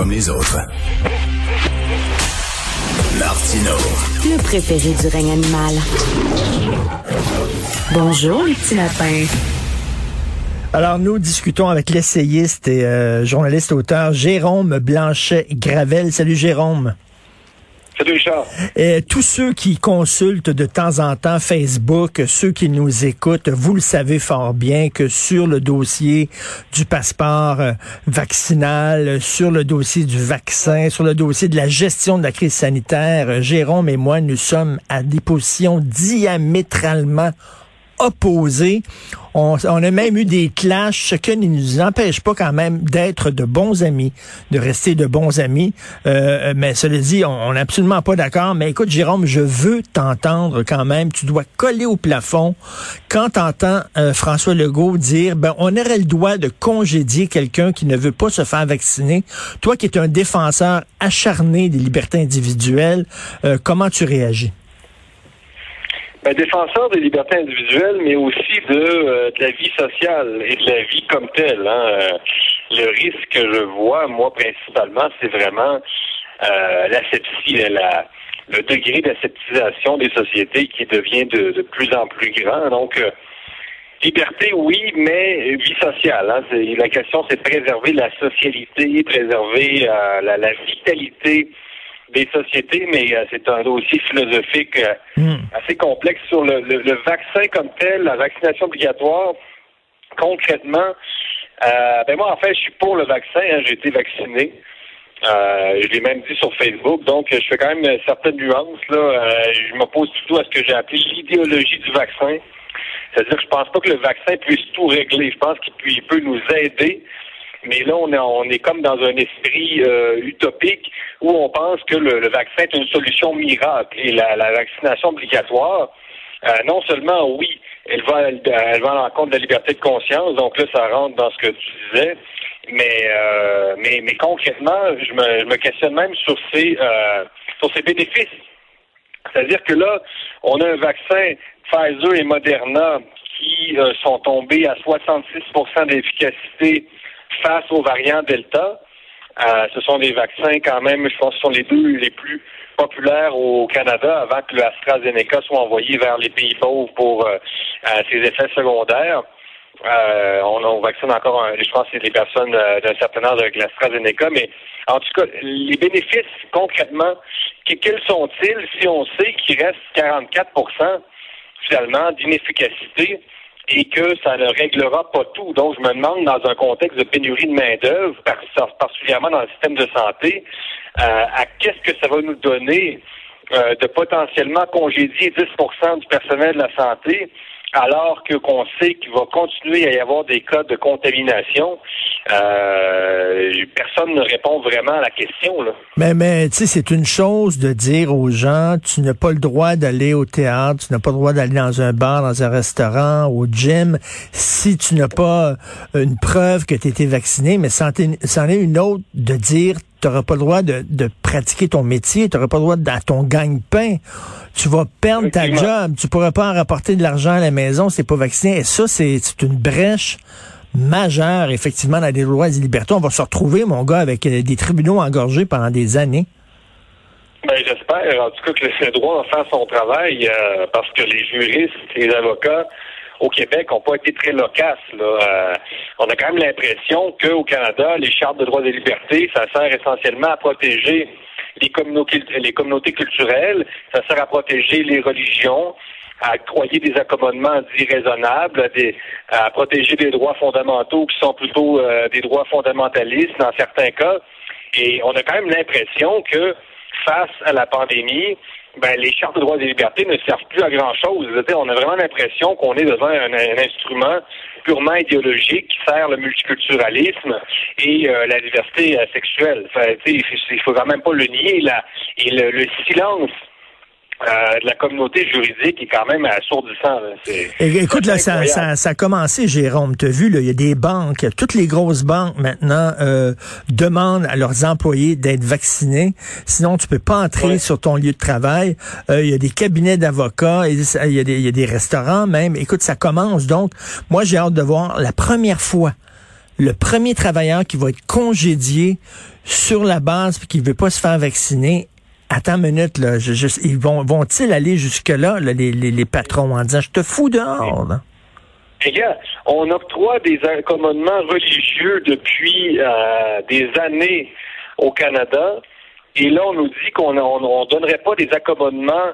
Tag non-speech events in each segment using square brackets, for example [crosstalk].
Comme les autres. Martino. Le préféré du règne animal. Bonjour, les petits lapins. Alors, nous discutons avec l'essayiste et euh, journaliste auteur Jérôme Blanchet-Gravel. Salut Jérôme. Et tous ceux qui consultent de temps en temps Facebook, ceux qui nous écoutent, vous le savez fort bien que sur le dossier du passeport euh, vaccinal, sur le dossier du vaccin, sur le dossier de la gestion de la crise sanitaire, euh, Jérôme et moi, nous sommes à des positions diamétralement opposés. On, on, a même eu des clashs, ce qui ne nous empêche pas quand même d'être de bons amis, de rester de bons amis. Euh, mais cela dit, on n'est absolument pas d'accord. Mais écoute, Jérôme, je veux t'entendre quand même. Tu dois coller au plafond quand t'entends euh, François Legault dire, ben, on aurait le droit de congédier quelqu'un qui ne veut pas se faire vacciner. Toi qui es un défenseur acharné des libertés individuelles, euh, comment tu réagis? Ben, défenseur des libertés individuelles, mais aussi de, euh, de, la vie sociale et de la vie comme telle. Hein. Euh, le risque que je vois, moi, principalement, c'est vraiment euh, la, le degré d'aseptisation des sociétés qui devient de, de, plus en plus grand. Donc, euh, liberté, oui, mais vie sociale. Hein. La question, c'est préserver la socialité, préserver euh, la, la vitalité des sociétés, mais euh, c'est un dossier philosophique euh, mm. assez complexe sur le, le, le, vaccin comme tel, la vaccination obligatoire. Concrètement, euh, ben moi en fait, je suis pour le vaccin. Hein, J'ai été vacciné. je l'ai même dit sur Facebook, donc je fais quand même certaines nuances. Là. je m'oppose plutôt à ce que j'ai appelé l'idéologie du vaccin. C'est-à-dire que je pense pas que le vaccin puisse tout régler. Je pense qu'il peut nous aider mais là, on est, on est comme dans un esprit euh, utopique où on pense que le, le, vaccin est une solution miracle. Et la, la vaccination obligatoire, euh, non seulement, oui, elle va, elle, va à l'encontre de la liberté de conscience, donc là, ça rentre dans ce que tu disais, mais, euh, mais, mais concrètement, je me, je me questionne même sur ces, euh, sur ces bénéfices. C'est-à-dire que là, on a un vaccin Pfizer et Moderna qui euh, sont tombés à 66% d'efficacité face aux variants Delta. Euh, ce sont des vaccins quand même, je pense ce sont les deux les plus populaires au Canada avant que le AstraZeneca soit envoyé vers les pays pauvres pour euh, euh, ses effets secondaires. on, on, vaccine encore, un, je pense, c'est des personnes d'un certain âge avec l'AstraZeneca, mais en tout cas, les bénéfices concrètement, quels sont-ils si on sait qu'il reste 44% finalement d'inefficacité? Et que ça ne réglera pas tout. Donc, je me demande, dans un contexte de pénurie de main-d'œuvre, particulièrement dans le système de santé, euh, à qu'est-ce que ça va nous donner euh, de potentiellement congédier 10% du personnel de la santé alors que qu'on sait qu'il va continuer à y avoir des cas de contamination, euh, personne ne répond vraiment à la question. Là. Mais, mais tu sais, c'est une chose de dire aux gens, tu n'as pas le droit d'aller au théâtre, tu n'as pas le droit d'aller dans un bar, dans un restaurant, au gym, si tu n'as pas une preuve que tu été vacciné, mais c'en est une autre de dire tu n'auras pas le droit de, de pratiquer ton métier, tu n'auras pas le droit de, à ton gagne-pain. Tu vas perdre ta job, tu pourras pas en rapporter de l'argent à la maison si pas vacciné. Et ça, c'est une brèche majeure, effectivement, dans les lois et les libertés. On va se retrouver, mon gars, avec euh, des tribunaux engorgés pendant des années. Ben, j'espère, en tout cas, que le droit va faire son travail, euh, parce que les juristes, les avocats, au Québec n'ont pas été très loquaces. Là. Euh, on a quand même l'impression qu'au Canada, les chartes de droits et libertés, ça sert essentiellement à protéger les communautés, les communautés culturelles, ça sert à protéger les religions, à octroyer des accommodements dits raisonnables, à, des, à protéger des droits fondamentaux qui sont plutôt euh, des droits fondamentalistes dans certains cas. Et on a quand même l'impression que face à la pandémie, ben, les chartes de droits et libertés ne servent plus à grand-chose. On a vraiment l'impression qu'on est devant un, instrument purement idéologique qui sert le multiculturalisme et euh, la diversité euh, sexuelle. Il faut quand même pas le nier. Là. Et le silence de la communauté juridique est quand même assourdissant. Écoute, là, ça, ça, ça, a commencé, Jérôme. Tu as vu, il y a des banques, toutes les grosses banques maintenant euh, demandent à leurs employés d'être vaccinés. Sinon, tu peux pas entrer sur ton lieu de travail. Euh, il y a des cabinets d'avocats, il y, a des, il y a des restaurants même. Écoute, ça commence. Donc, moi, j'ai hâte de voir la première fois le premier travailleur qui va être congédié sur la base qui ne veut pas se faire vacciner Attends une minute, là. ils vont, vont-ils aller jusque-là, les, les, patrons, en disant, je te fous dehors, là? Les gars, on octroie des accommodements religieux depuis euh, des années au Canada. Et là, on nous dit qu'on ne donnerait pas des accommodements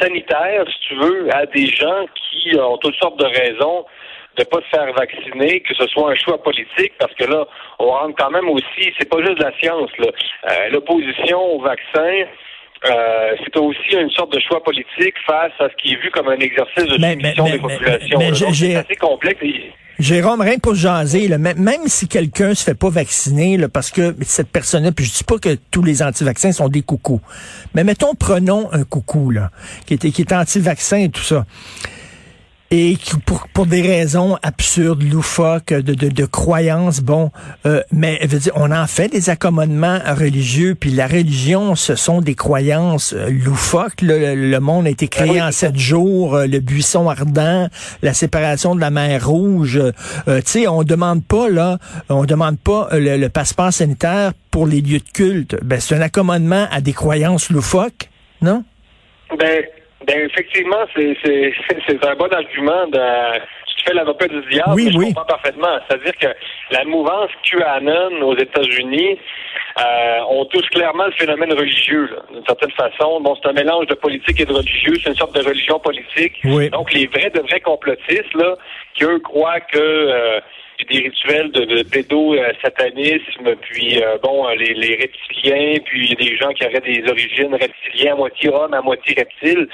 sanitaires, si tu veux, à des gens qui ont toutes sortes de raisons de pas se faire vacciner, que ce soit un choix politique, parce que là, on rentre quand même aussi, c'est pas juste la science, là. Euh, l'opposition au vaccin, euh, c'est aussi une sorte de choix politique face à ce qui est vu comme un exercice de soumission des populations. c'est assez complexe. Jérôme, rien pour jaser, même si quelqu'un se fait pas vacciner, parce que cette personne-là, puis je dis pas que tous les anti-vaccins sont des coucous, mais mettons, prenons un coucou, là, qui est, qui est anti-vaccin et tout ça et pour, pour des raisons absurdes, loufoques, de, de, de croyances, bon, euh, mais veut dire, on en fait des accommodements religieux, puis la religion, ce sont des croyances euh, loufoques. Le, le, monde a été créé ah en sept jours, euh, le buisson ardent, la séparation de la mer Rouge. tu sais, on demande pas là, on demande pas le, passeport sanitaire pour les lieux de culte. Ben, c'est un accommodement à des croyances loufoques, non? Ben, ben effectivement, c'est [laughs] c'est un bon argument de tu fais l'avocat du diable, oui, je oui. comprends parfaitement. C'est-à-dire que la mouvance QAnon aux États-Unis, euh, on touche clairement le phénomène religieux, d'une certaine façon. Bon, c'est un mélange de politique et de religieux, c'est une sorte de religion politique. Donc les vrais de vrais complotistes, là, qui eux croient que euh, des rituels de, de pédo-satanisme, puis euh, bon, les, les, reptiliens, puis des gens qui auraient des origines reptiliennes, à moitié homme, à moitié reptile.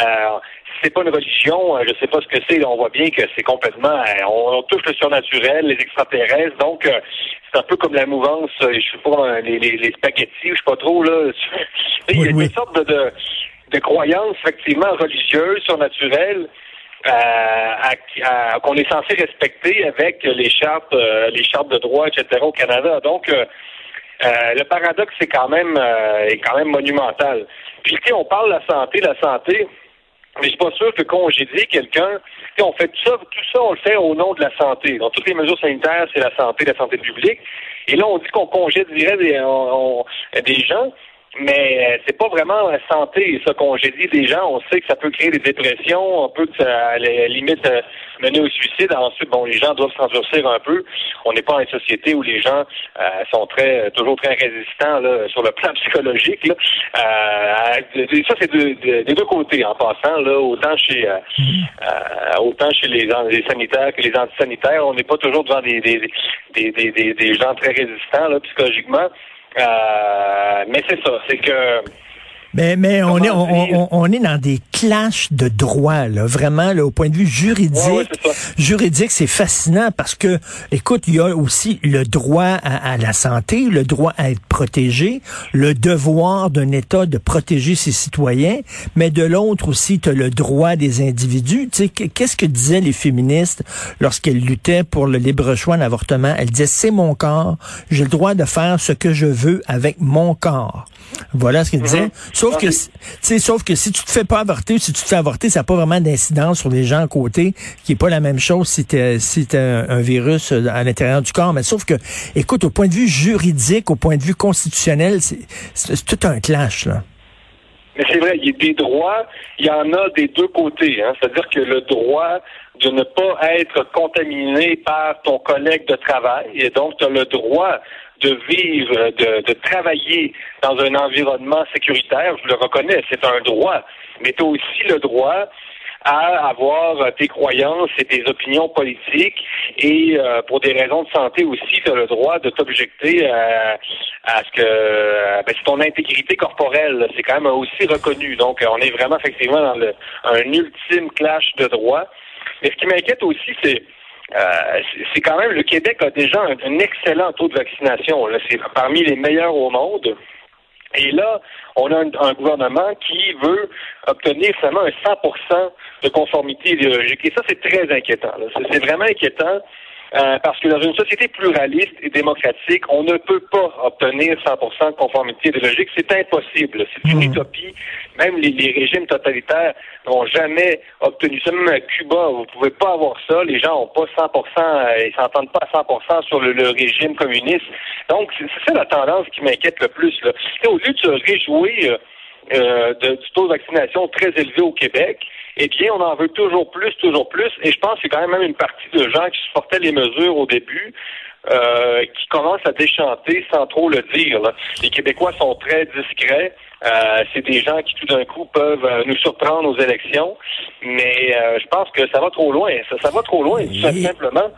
Euh, c'est pas une religion, euh, je sais pas ce que c'est. On voit bien que c'est complètement, euh, on, touche le surnaturel, les extraterrestres. Donc, c'est un peu comme la mouvance, je sais pas, les, les, les spaghettis, je sais pas trop là. [laughs] Il y a une sorte de, de, de croyances effectivement religieuses, surnaturelles. Euh, qu'on est censé respecter avec les chartes, euh, les chartes de droit, etc. au Canada. Donc, euh, le paradoxe c'est quand même est quand même monumental. Puis, tu on parle de la santé, la santé. Mais je suis pas sûr que congédier quelqu'un, on fait tout ça, tout ça, on le fait au nom de la santé. Dans toutes les mesures sanitaires, c'est la santé, la santé publique. Et là, on dit qu'on congédierait des, des gens mais euh, c'est pas vraiment la santé, ça congédie des gens. On sait que ça peut créer des dépressions, on peut à la limite euh, mener au suicide. Ensuite, bon, les gens doivent s'endurcir un peu. On n'est pas dans une société où les gens euh, sont très toujours très résistants là, sur le plan [laughs] psychologique. Là. ça, c'est des deux côtés en passant. Là, autant chez autant chez les, les, sanitaires que les antisanitaires, on n'est pas toujours devant des des, des, des, des gens très résistants là, psychologiquement. Euh, mais c'est ça, c'est que mais, mais on est, on, on, est dans des clashs de droit, là, vraiment, là, au point de vue juridique. juridique, c'est fascinant parce que, écoute, il y a aussi le droit à, la santé, le droit à être protégé, le devoir d'un État de protéger ses citoyens, mais de l'autre aussi, tu as le droit des individus. Tu sais, qu'est-ce que disaient les féministes lorsqu'elles luttaient pour le libre choix d'avortement? Elles disaient, c'est mon corps, j'ai le droit de faire ce que je veux avec mon corps. Voilà ce qu'elles disaient. Mm-hmm. Sauf que, sauf que si tu te fais pas avorter ou si tu te fais avorter, ça n'a pas vraiment d'incidence sur les gens à côté, qui est pas la même chose si tu si un, un virus euh, à l'intérieur du corps. Mais sauf que, écoute, au point de vue juridique, au point de vue constitutionnel, c'est tout un clash, là. Mais c'est vrai, il y a des droits, il y en a des deux côtés. Hein. C'est-à-dire que le droit de ne pas être contaminé par ton collègue de travail, et donc tu as le droit de vivre, de, de, travailler dans un environnement sécuritaire, je le reconnais, c'est un droit, mais tu as aussi le droit à avoir tes croyances et tes opinions politiques et euh, pour des raisons de santé aussi, tu as le droit de t'objecter à, à ce que ben, c'est ton intégrité corporelle. C'est quand même aussi reconnu. Donc, on est vraiment effectivement dans le, un ultime clash de droits. Mais ce qui m'inquiète aussi, c'est euh, c'est quand même le Québec a déjà un, excellent taux de vaccination. C'est parmi les meilleurs au monde. Et là, on a un, gouvernement qui veut obtenir seulement un 100% de conformité idéologique. Et ça, c'est très inquiétant. C'est vraiment inquiétant euh, parce que dans une société pluraliste et démocratique, on ne peut pas obtenir 100% de conformité idéologique. C'est impossible. C'est une mmh. utopie. Même les, régimes totalitaires n'ont jamais obtenu ça. Même à Cuba, vous pouvez pas avoir ça. Les gens n'ont pas 100%, euh, ils s'entendent pas à 100% sur le, régime communiste. Donc, c'est ça la tendance qui m'inquiète le plus. Là. au lieu de se réjouir euh, de, du taux de vaccination très élevé au Québec, eh bien, on en veut toujours plus, toujours plus. Et je pense qu'il y a quand même une partie de gens qui supportaient les mesures au début, euh, qui commencent à déchanter sans trop le dire. Les Québécois sont très discrets. Euh, c'est des gens qui tout d'un coup peuvent euh, nous surprendre aux élections, mais je pense que ça va trop loin. Ça, ça va trop loin, tout simplement.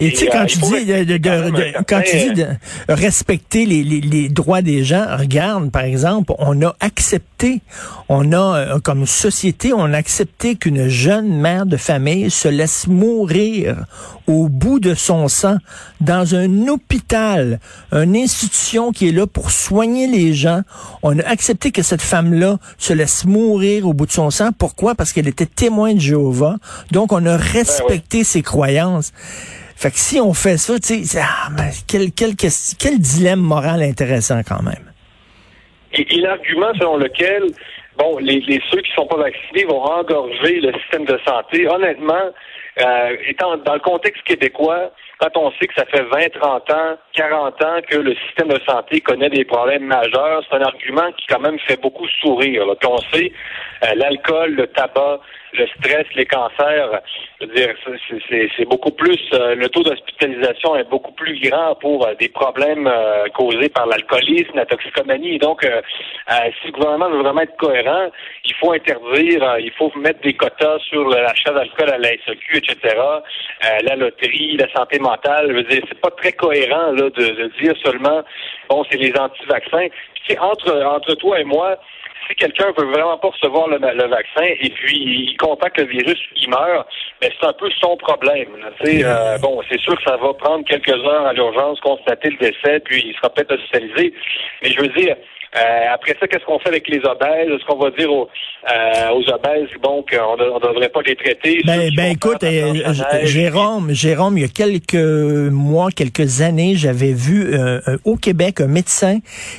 Et, tu sais, quand, tu dis de, quand tu dis de respecter les, les, les, droits des gens, regarde, par exemple, on a accepté, on a, euh, comme société, on a accepté qu'une jeune mère de famille se laisse mourir au bout de son sang dans un hôpital, une institution qui est là pour soigner les gens. On a accepté que cette femme-là se laisse mourir au bout de son sang. Pourquoi? Parce qu'elle était témoin de Jéhovah. Donc, on a ben respecté ses croyances. Fait que si on fait ça, tu sais, ah, quel, quel, dilemme moral intéressant quand même. Et, l'argument selon lequel, bon, les, ceux qui sont pas vaccinés vont engorger le système de santé, honnêtement, euh, étant dans le contexte québécois, quand on sait que ça fait 20, 30 ans, 40 ans que le système de santé connaît des problèmes majeurs, c'est un argument qui quand même fait beaucoup sourire. Là. on sait euh, l'alcool, le tabac, le stress, les cancers, je veux dire, c'est beaucoup plus, euh, le taux d'hospitalisation est beaucoup plus grand pour euh, des problèmes euh, causés par l'alcoolisme, la toxicomanie. donc, si le gouvernement veut vraiment être cohérent, il faut interdire, il faut mettre des quotas sur l'achat d'alcool à la SEQ, etc., la loterie, la santé mentale. Je veux dire, c'est pas très cohérent là, de, dire seulement, bon, c'est les anti-vaccins. Entre, entre toi et moi, si quelqu'un veut vraiment pas recevoir le, vaccin et puis il contacte le virus, il meurt, ben c'est un peu son problème. Euh, bon, c'est sûr que ça va prendre quelques heures à l'urgence, constater le décès, puis il sera peut-être hospitalisé. Mais je veux dire, euh, après ça, qu'est-ce qu'on fait avec les obèses? Est-ce qu'on va dire aux, euh, aux obèses, bon, qu'on ne devrait pas les traiter? Ben, ben écoute, euh, Jérôme, Jérôme, il y a quelques mois, quelques années, j'avais vu au Québec un médecin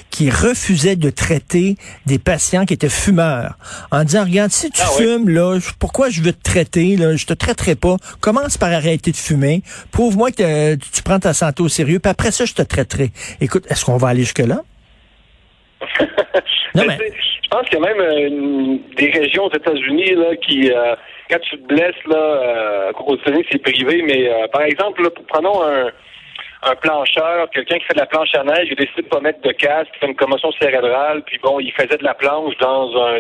qui refusait de traiter des patients qui étaient fumeurs en disant, regarde, si tu ah fumes, là, pourquoi je veux te traiter? Là, je te traiterai pas. Commence par arrêter de fumer. Prouve-moi que tu prends ta santé au sérieux, puis après ça, je te traiterai. Écoute, est-ce qu'on va aller jusque-là? [laughs] Je pense qu'il y a même euh, des régions aux États-Unis là qui, euh, quand tu te blesses là, euh, aux États-Unis c'est privé, mais par exemple, là, prenons un un plancheur, quelqu'un qui fait de la planche à neige, il a décidé de pas mettre de casque, il fait une commotion cérébrale, puis bon, il faisait de la planche dans un,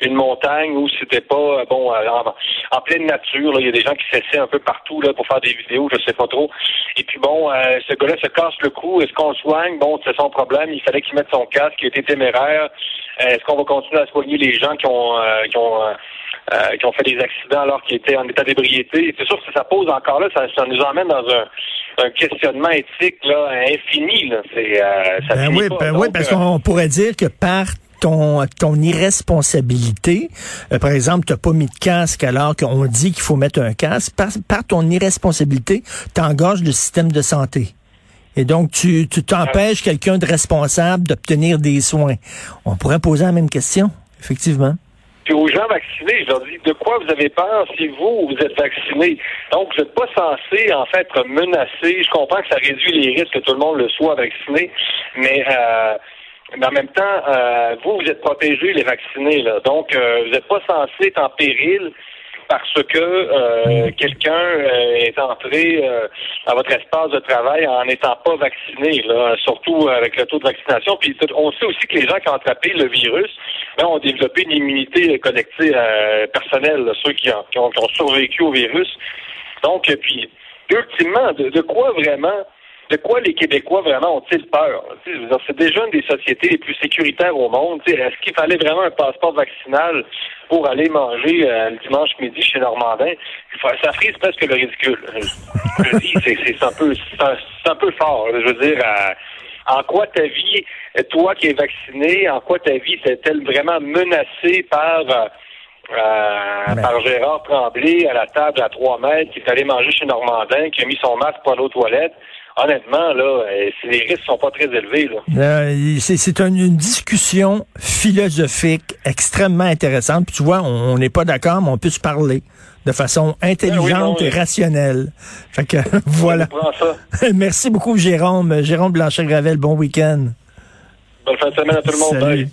une montagne où c'était pas bon en, pleine nature. Là, il y a des gens qui s'essaient un peu partout là pour faire des vidéos, je sais pas trop. Et puis bon, euh, ce gars-là se casse le cou. Est-ce qu'on le soigne? Bon, c'est son problème. Il fallait qu'il mette son casque. Il était téméraire. Euh, est-ce qu'on va continuer à soigner les gens qui ont euh, qui ont qui ont fait des accidents alors qu'ils étaient en état d'ébriété? C'est sûr que ça pose encore là, ça nous emmène dans un, un questionnement éthique là, infini. Là. C'est, euh, ça ben oui, ben oui, parce euh, qu'on pourrait dire que par ton, ton irresponsabilité, euh, par exemple, tu n'as pas mis de casque alors qu'on dit qu'il faut mettre un casque, par, par ton irresponsabilité, tu engorges le système de santé. Et donc, tu t'empêches quelqu'un de responsable d'obtenir des soins. On pourrait poser la même question, effectivement. Puis aux gens vaccinés, je leur dis de quoi vous avez peur si vous, vous êtes vacciné. Donc, vous n'êtes pas censé, en fait, être menacé. Je comprends que ça réduit les risques que tout le monde le soit vacciné, mais, euh, en même temps, euh, vous, vous êtes protégés, les vaccinés. Là. Donc, euh, vous n'êtes pas censé être en péril parce que euh, quelqu'un euh, est entré euh, à votre espace de travail en n'étant pas vacciné, là, surtout avec le taux de vaccination. Puis on sait aussi que les gens qui ont attrapé le virus ben, ont développé une immunité collective personnelle, ceux qui ont, qui ont, survécu au virus. Donc, puis, ultimement, de quoi vraiment de quoi les Québécois vraiment ont-ils peur? C'est déjà une des sociétés les plus sécuritaires au monde. Est-ce qu'il fallait vraiment un passeport vaccinal pour aller manger euh, le dimanche midi chez Normandin? Ça frise presque le ridicule. Je dis, c'est un peu un, peu fort. Je veux dire, en quoi ta vie, toi qui es vacciné, en quoi ta vie est-elle vraiment menacée par euh, par Gérard Tremblay à la table à trois mètres, qui est allé manger chez Normandin, qui a mis son masque pour aller aux toilettes honnêtement, là, euh, les risques sont pas très élevés. Euh, c'est une, discussion philosophique extrêmement intéressante. Puis tu vois, on n'est pas d'accord, mais on peut se parler de façon intelligente ben et rationnelle. Fait que [laughs] voilà. [laughs] Merci beaucoup, Jérôme. Jérôme Blanchet-Gravel, bon week-end. Bonne fin de semaine à tout le monde.